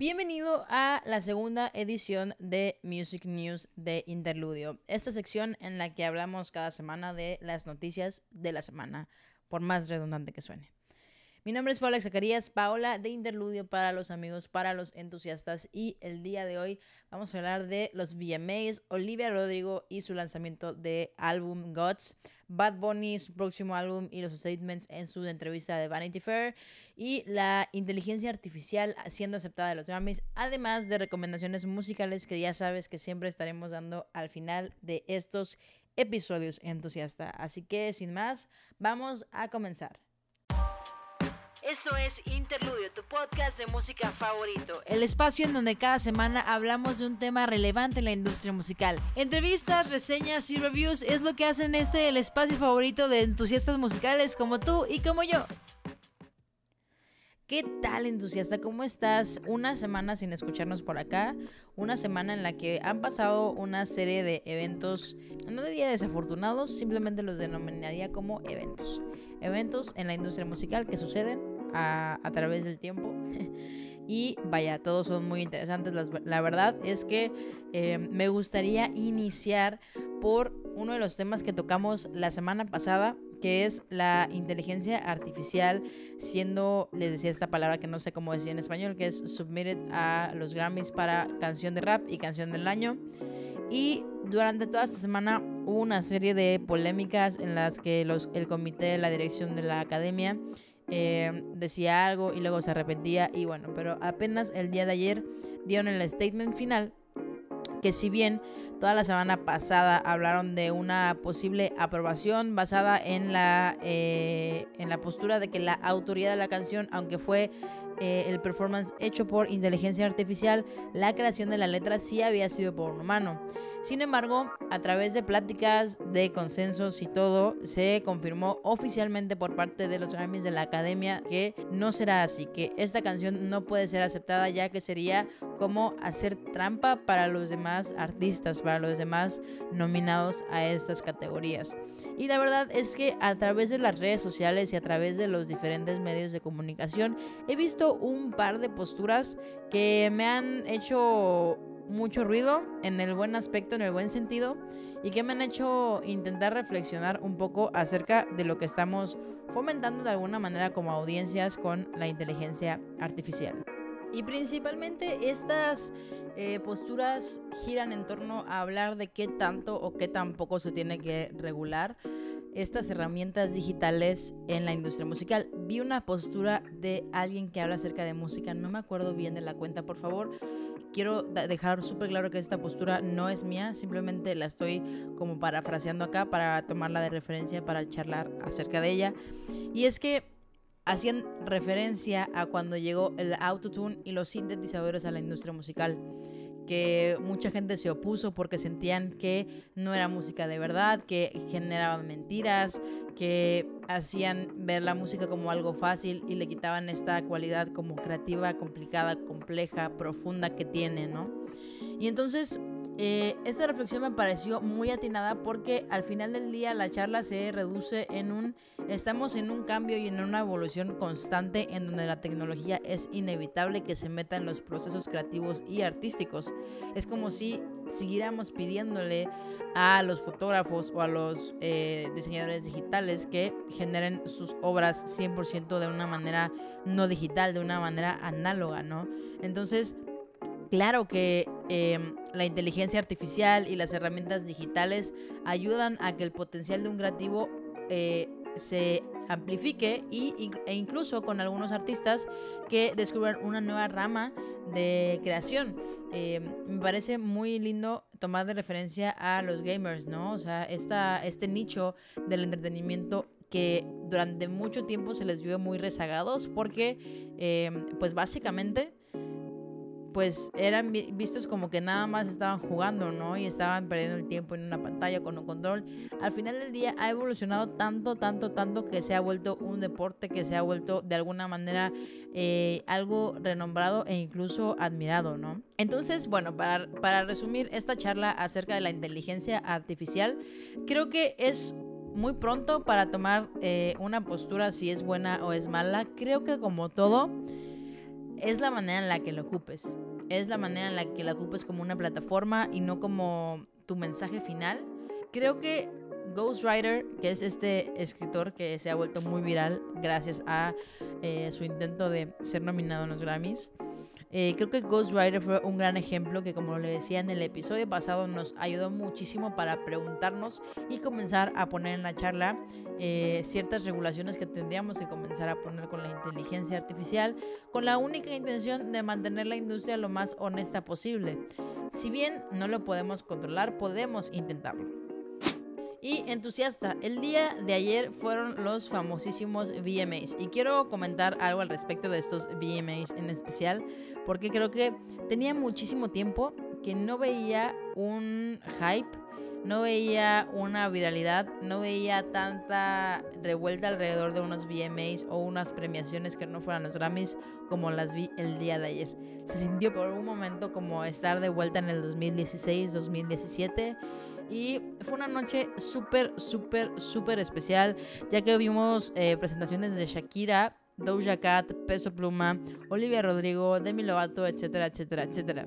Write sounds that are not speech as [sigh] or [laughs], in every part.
Bienvenido a la segunda edición de Music News de Interludio, esta sección en la que hablamos cada semana de las noticias de la semana, por más redundante que suene. Mi nombre es Paula Zacarías, Paola de Interludio para los amigos, para los entusiastas y el día de hoy vamos a hablar de los VMAs, Olivia Rodrigo y su lanzamiento de álbum Gods, Bad Bunny, su próximo álbum y los statements en su entrevista de Vanity Fair y la inteligencia artificial siendo aceptada de los Grammys, además de recomendaciones musicales que ya sabes que siempre estaremos dando al final de estos episodios entusiasta. Así que sin más, vamos a comenzar. Esto es Interludio, tu podcast de música favorito. El espacio en donde cada semana hablamos de un tema relevante en la industria musical. Entrevistas, reseñas y reviews es lo que hacen este el espacio favorito de entusiastas musicales como tú y como yo. ¿Qué tal entusiasta? ¿Cómo estás? Una semana sin escucharnos por acá, una semana en la que han pasado una serie de eventos, no diría desafortunados, simplemente los denominaría como eventos. Eventos en la industria musical que suceden a, través del tiempo. [laughs] Y vaya, todos son muy interesantes. La, verdad es que eh, me gustaría iniciar por uno de los temas que tocamos la semana pasada, que es la inteligencia artificial, siendo, les decía esta palabra que no sé cómo decir en español, que es submitted a los Grammys para canción de rap y canción del año. Y durante toda esta semana hubo una serie de polémicas en las que los, el comité de la dirección de la academia eh, decía algo y luego se arrepentía y bueno, pero apenas el día de ayer dieron el statement final que si bien toda la semana pasada hablaron de una posible aprobación basada en la, eh, en la postura de que la autoría de la canción, aunque fue eh, el performance hecho por inteligencia artificial, la creación de la letra sí había sido por un humano. Sin embargo, a través de pláticas, de consensos y todo, se confirmó oficialmente por parte de los Grammys de la Academia que no será así, que esta canción no puede ser aceptada ya que sería como hacer trampa para los demás artistas, para los demás nominados a estas categorías. Y la verdad es que a través de las redes sociales y a través de los diferentes medios de comunicación he visto un par de posturas que me han hecho mucho ruido en el buen aspecto, en el buen sentido, y que me han hecho intentar reflexionar un poco acerca de lo que estamos fomentando de alguna manera como audiencias con la inteligencia artificial. Y principalmente estas eh, posturas giran en torno a hablar de qué tanto o qué tan poco se tiene que regular estas herramientas digitales en la industria musical. Vi una postura de alguien que habla acerca de música, no me acuerdo bien de la cuenta, por favor. Quiero dejar súper claro que esta postura no es mía, simplemente la estoy como parafraseando acá para tomarla de referencia para charlar acerca de ella. Y es que hacían referencia a cuando llegó el autotune y los sintetizadores a la industria musical que mucha gente se opuso porque sentían que no era música de verdad, que generaban mentiras, que hacían ver la música como algo fácil y le quitaban esta cualidad como creativa, complicada, compleja, profunda que tiene, ¿no? Y entonces eh, esta reflexión me pareció muy atinada porque al final del día la charla se reduce en un, estamos en un cambio y en una evolución constante en donde la tecnología es inevitable que se meta en los procesos creativos y artísticos. Es como si siguiéramos pidiéndole a los fotógrafos o a los eh, diseñadores digitales que generen sus obras 100% de una manera no digital, de una manera análoga, ¿no? Entonces, Claro que em, la inteligencia artificial y las herramientas digitales ayudan a que el potencial de un creativo eh, se amplifique y, e incluso con algunos artistas que descubran una nueva rama de creación. Em, me parece muy lindo tomar de referencia a los gamers, ¿no? O sea, esta, este nicho del entretenimiento que durante mucho tiempo se les vio muy rezagados porque, em, pues básicamente, pues eran vistos como que nada más estaban jugando, ¿no? Y estaban perdiendo el tiempo en una pantalla con un control. Al final del día ha evolucionado tanto, tanto, tanto que se ha vuelto un deporte, que se ha vuelto de alguna manera eh, algo renombrado e incluso admirado, ¿no? Entonces, bueno, para, para resumir esta charla acerca de la inteligencia artificial, creo que es muy pronto para tomar eh, una postura si es buena o es mala. Creo que como todo es la manera en la que lo ocupes. Es la manera en la que lo ocupes como una plataforma y no como tu mensaje final. Creo que Ghostwriter, que es este escritor que se ha vuelto muy viral gracias a eh, su intento de ser nominado en los Grammys, eh, creo que Ghostwriter fue un gran ejemplo que, como le decía en el episodio pasado, nos ayudó muchísimo para preguntarnos y comenzar a poner en la charla eh, ciertas regulaciones que tendríamos que comenzar a poner con la inteligencia artificial, con la única intención de mantener la industria lo más honesta posible. Si bien no lo podemos controlar, podemos intentarlo y entusiasta. El día de ayer fueron los famosísimos VMAs y quiero comentar algo al respecto de estos VMAs en especial porque creo que tenía muchísimo tiempo que no veía un hype, no veía una viralidad, no veía tanta revuelta alrededor de unos VMAs o unas premiaciones que no fueran los Grammys como las vi el día de ayer. Se sintió por un momento como estar de vuelta en el 2016, 2017 y fue una noche súper, súper, súper especial, ya que vimos eh, presentaciones de Shakira, Doja Cat, Peso Pluma, Olivia Rodrigo, Demi Lovato, etcétera, etcétera, etcétera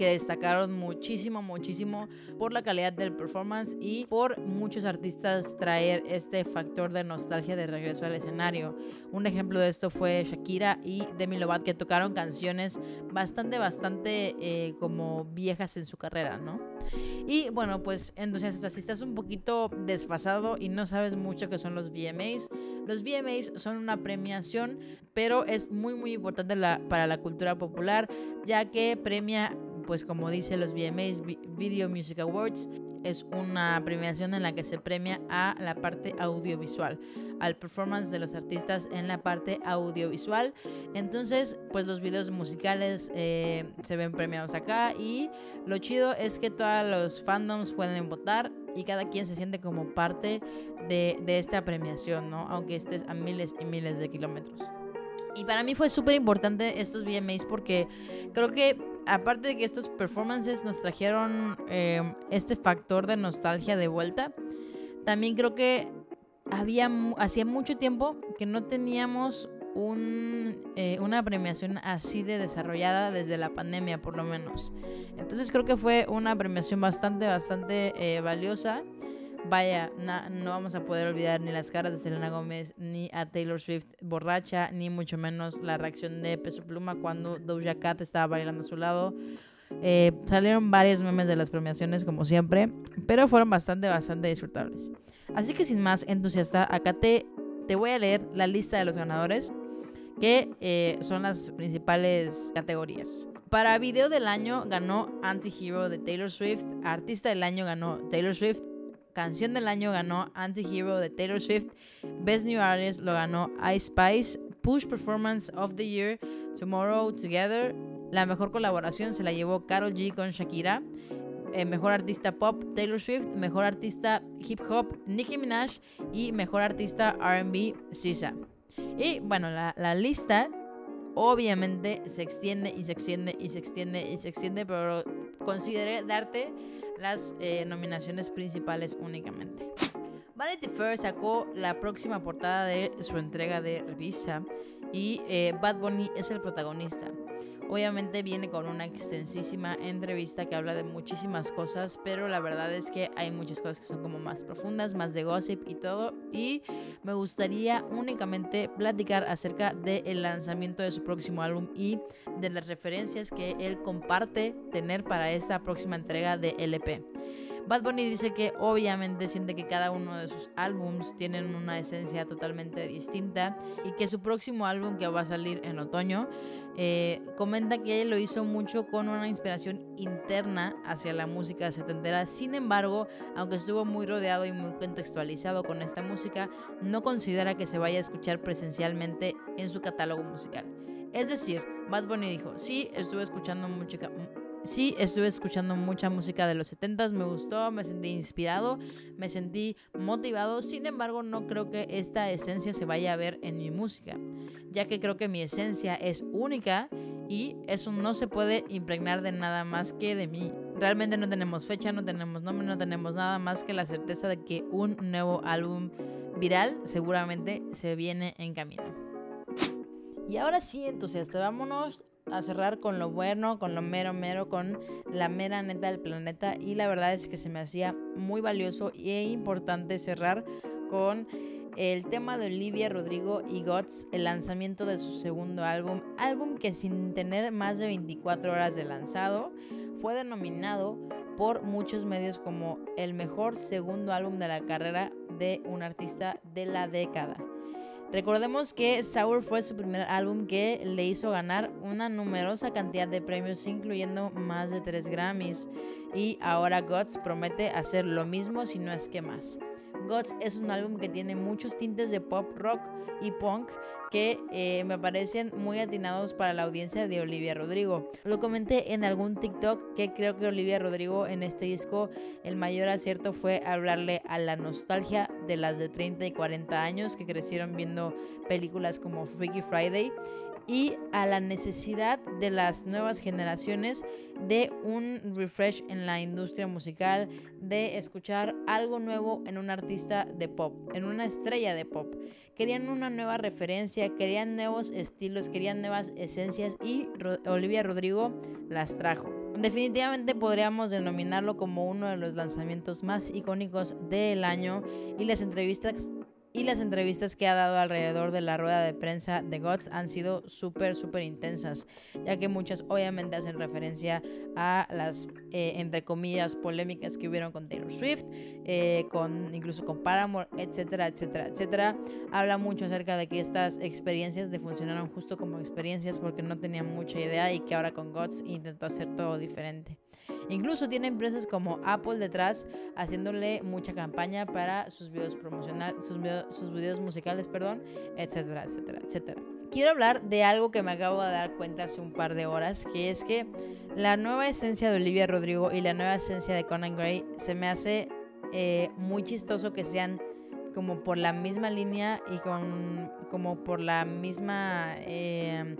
que destacaron muchísimo, muchísimo por la calidad del performance y por muchos artistas traer este factor de nostalgia de regreso al escenario. Un ejemplo de esto fue Shakira y Demi Lovato que tocaron canciones bastante, bastante eh, como viejas en su carrera, ¿no? Y bueno, pues entonces si estás un poquito desfasado y no sabes mucho qué son los VMAs, los VMAs son una premiación, pero es muy muy importante para la cultura popular, ya que premia pues como dice los VMAs, Video Music Awards, es una premiación en la que se premia a la parte audiovisual, al performance de los artistas en la parte audiovisual. Entonces, pues los videos musicales eh, se ven premiados acá y lo chido es que todos los fandoms pueden votar y cada quien se siente como parte de, de esta premiación, ¿no? Aunque estés a miles y miles de kilómetros. Y para mí fue súper importante estos VMAs porque creo que aparte de que estos performances nos trajeron em, este factor de nostalgia de vuelta, también creo que había hacía mucho tiempo que no teníamos un, eh, una premiación así de desarrollada desde la pandemia por lo menos. Entonces creo que fue una premiación bastante, bastante eh, valiosa Vaya, no vamos a poder olvidar ni las caras de Selena Gómez, ni a Taylor Swift borracha, ni mucho menos la reacción de Peso Pluma cuando Doja Cat estaba bailando a su lado. Eh, salieron varios memes de las premiaciones, como siempre, pero fueron bastante, bastante disfrutables. Así que sin más entusiasta, acá te, te voy a leer la lista de los ganadores, que eh, son las principales categorías. Para video del año ganó Anti-Hero de Taylor Swift, artista del año ganó Taylor Swift, Canción del año ganó Anti-Hero de Taylor Swift. Best New Artist lo ganó Ice Spice. Push Performance of the Year, Tomorrow Together. La mejor colaboración se la llevó Carol G con Shakira. Eh, mejor artista pop Taylor Swift, mejor artista hip hop Nicki Minaj y mejor artista RB SZA. Y bueno, la, la, lista obviamente se extiende y se extiende y se extiende y se extiende, pero consideré darte las eh, nominaciones principales únicamente. Vanity Fair sacó la próxima portada de su entrega de revista y eh, Bad Bunny es el protagonista. Obviamente viene con una extensísima entrevista que habla de muchísimas cosas, pero la verdad es que hay muchas cosas que son como más profundas, más de gossip y todo. Y me gustaría únicamente platicar acerca del lanzamiento de su próximo álbum y de las referencias que él comparte tener para esta próxima entrega de LP. Bad Bunny dice que obviamente siente que cada uno de sus álbums tienen una esencia totalmente distinta y que su próximo álbum que va a salir en otoño eh, comenta que lo hizo mucho con una inspiración interna hacia la música setentera. Sin embargo, aunque estuvo muy rodeado y muy contextualizado con esta música, no considera que se vaya a escuchar presencialmente en su catálogo musical. Es decir, Bad Bunny dijo, sí, estuve escuchando música, Sí, estuve escuchando mucha música de los 70s, me gustó, me sentí inspirado, me sentí motivado, sin embargo no creo que esta esencia se vaya a ver en mi música, ya que creo que mi esencia es única y eso no se puede impregnar de nada más que de mí. Realmente no tenemos fecha, no tenemos nombre, no tenemos nada más que la certeza de que un nuevo álbum viral seguramente se viene en camino. Y ahora sí, entusiasta, vámonos a cerrar con lo bueno, con lo mero mero, con la mera neta del planeta. Y la verdad es que se me hacía muy valioso e importante cerrar con el tema de Olivia Rodrigo y Gots, el lanzamiento de su segundo álbum, álbum que sin tener más de 24 horas de lanzado, fue denominado por muchos medios como el mejor segundo álbum de la carrera de un artista de la década. Recordemos que Sour fue su primer álbum que le hizo ganar una numerosa cantidad de premios, incluyendo más de 3 Grammys. Y ahora Gods promete hacer lo mismo, si no es que más. Gods es un álbum que tiene muchos tintes de pop, rock y punk que eh, me parecen muy atinados para la audiencia de Olivia Rodrigo. Lo comenté en algún TikTok que creo que Olivia Rodrigo en este disco el mayor acierto fue hablarle a la nostalgia de las de 30 y 40 años que crecieron viendo películas como Freaky Friday y a la necesidad de las nuevas generaciones de un refresh en la industria musical, de escuchar algo nuevo en un artista de pop, en una estrella de pop. Querían una nueva referencia, querían nuevos estilos, querían nuevas esencias y Olivia Rodrigo las trajo. Definitivamente podríamos denominarlo como uno de los lanzamientos más icónicos del año y las entrevistas y las entrevistas que ha dado alrededor de la rueda de prensa de Gods han sido súper, súper intensas, ya que muchas obviamente hacen referencia a las, eh, entre comillas, polémicas que hubieron con Taylor Swift, eh, con, incluso con Paramore, etcétera, etcétera, etcétera. Habla mucho acerca de que estas experiencias de funcionaron justo como experiencias porque no tenían mucha idea y que ahora con Gods intentó hacer todo diferente. Incluso tiene empresas como Apple detrás haciéndole mucha campaña para sus videos promocionales, sus, videos musicales, perdón, etcétera, etcétera, etcétera. Quiero hablar de algo que me acabo de dar cuenta hace un par de horas, que es que la nueva esencia de Olivia Rodrigo y la nueva esencia de Conan Gray se me hace eh, muy chistoso que sean como por la misma línea y con como por la misma eh,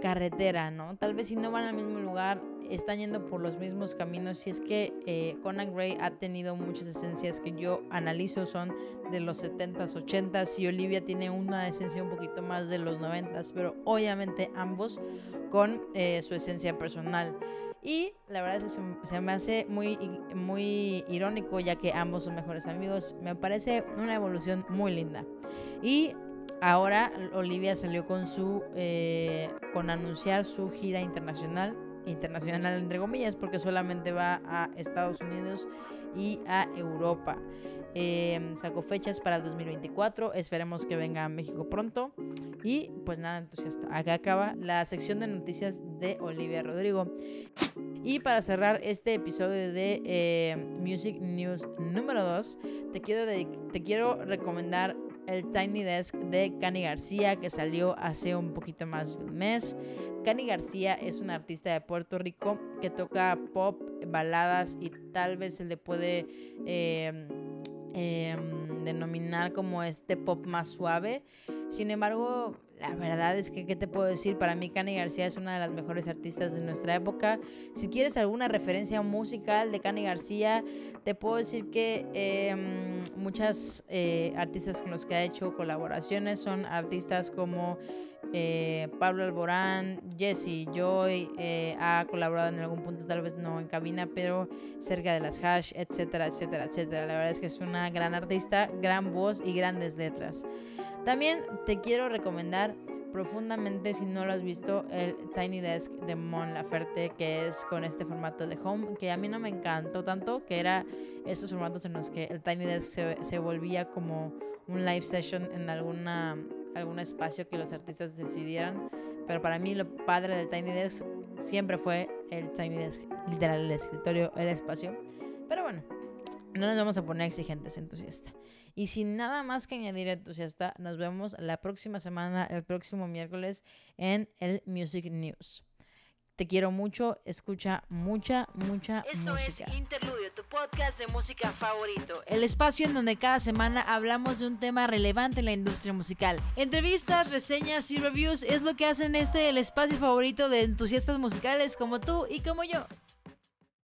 carretera, ¿no? Tal vez si no van al mismo lugar, están yendo por los mismos caminos. Y es que eh, Conan Gray ha tenido muchas esencias que yo analizo son de los 70s, 80s y Olivia tiene una esencia un poquito más de los 90s, pero obviamente ambos con eh, su esencia personal. Y la verdad es que se, me hace muy, muy irónico ya que ambos son mejores amigos. Me parece una evolución muy linda. Y ahora Olivia salió con su eh, con anunciar su gira internacional internacional entre comillas porque solamente va a Estados Unidos y a Europa. Em, sacó fechas para el 2024. Esperemos que venga a México pronto. Y pues nada, entusiasta. Acá acaba la sección de noticias de Olivia Rodrigo. Y para cerrar este episodio de eh, Music News número 2, te quiero, te quiero recomendar el Tiny Desk de Cani García que salió hace un poquito más de un mes. Cani García es un artista de Puerto Rico que toca pop, baladas y tal vez se le puede em, em, denominar como este pop más suave. Sin embargo, la verdad es que, ¿qué te puedo decir? Para mí, Cani García es una de las mejores artistas de nuestra época. Si quieres alguna referencia musical de Cani García, te puedo decir que em, muchas eh, artistas con los que ha hecho colaboraciones son artistas como eh, Pablo Alborán, Jesse Joy, eh, ha colaborado en algún punto, tal vez no en cabina, pero cerca de las hash, etcétera, etcétera, etcétera. La verdad es que es una gran artista, gran voz y grandes letras. También te quiero recomendar profundamente, si no lo has visto, el Tiny Desk de Mon Laferte, que es con este formato de home, que a mí no me encantó tanto, que era esos formatos en los que el Tiny Desk se, volvía como un live session en alguna, algún espacio que los artistas decidieran. Pero para mí lo padre del Tiny Desk siempre fue el Tiny Desk, literal, el escritorio, el espacio. Pero bueno, no nos vamos a poner exigentes, entusiasta. Y sin nada más que añadir, entusiasta, nos vemos la próxima semana, el próximo miércoles, en el Music News. Te quiero mucho, escucha mucha, mucha música. Esto es Interludio, tu podcast de música favorito. El espacio en donde cada semana hablamos de un tema relevante en la industria musical. Entrevistas, reseñas y reviews es lo que hacen este el espacio favorito de entusiastas musicales como tú y como yo.